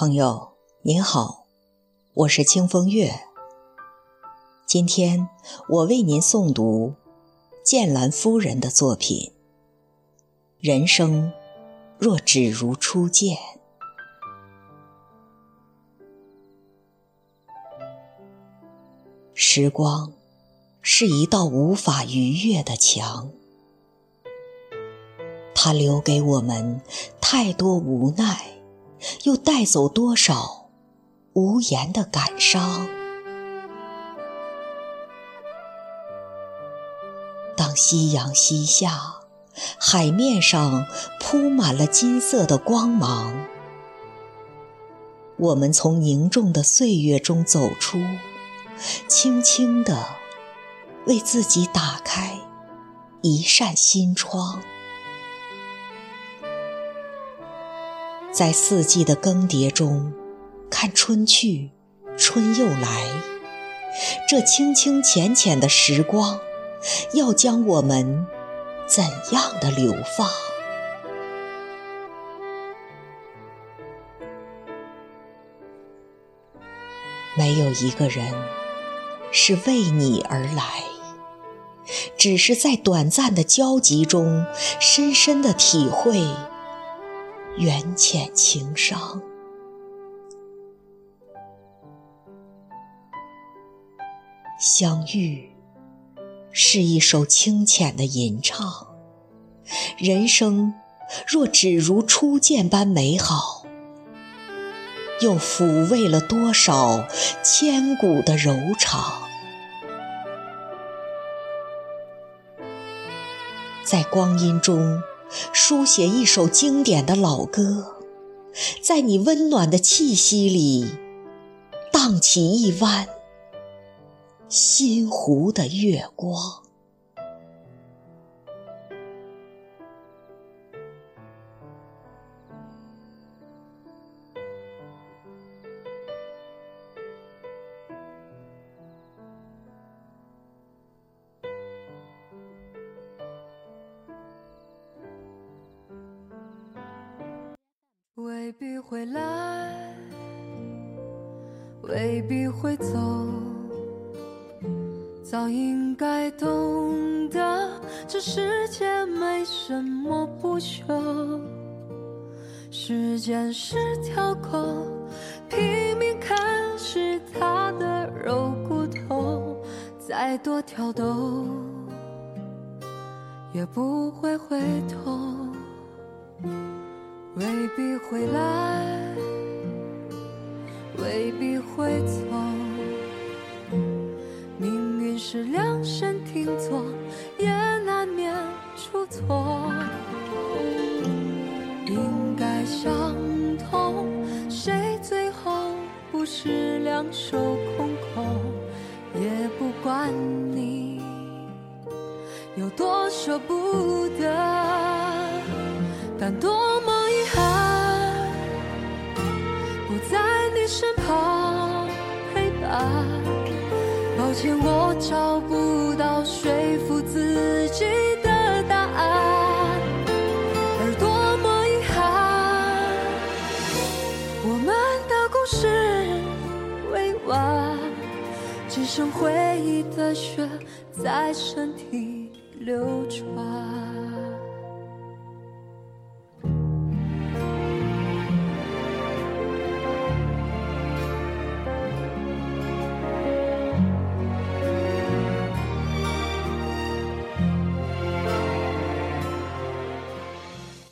朋友您好，我是清风月。今天我为您诵读剑兰夫人的作品《人生若只如初见》。时光是一道无法逾越的墙，它留给我们太多无奈。又带走多少无言的感伤？当夕阳西下，海面上铺满了金色的光芒，我们从凝重的岁月中走出，轻轻地为自己打开一扇心窗。在四季的更迭中，看春去，春又来。这清清浅浅的时光，要将我们怎样的流放？没有一个人是为你而来，只是在短暂的交集中，深深的体会。缘浅情伤，相遇是一首清浅的吟唱。人生若只如初见般美好，又抚慰了多少千古的柔肠？在光阴中。书写一首经典的老歌，在你温暖的气息里，荡起一弯新湖的月光。未必会来，未必会走，早应该懂得，这世界没什么不朽。时间是条狗，拼命啃食它的肉骨头，再多挑逗，也不会回头。未必会来，未必会走。命运是量身定做，也难免出错。应该相同，谁最后不是两手空空？也不管你有多舍不得，但多么。你身旁陪伴，抱歉，我找不到说服自己的答案，而多么遗憾，我们的故事未完，只剩回忆的血在身体流转。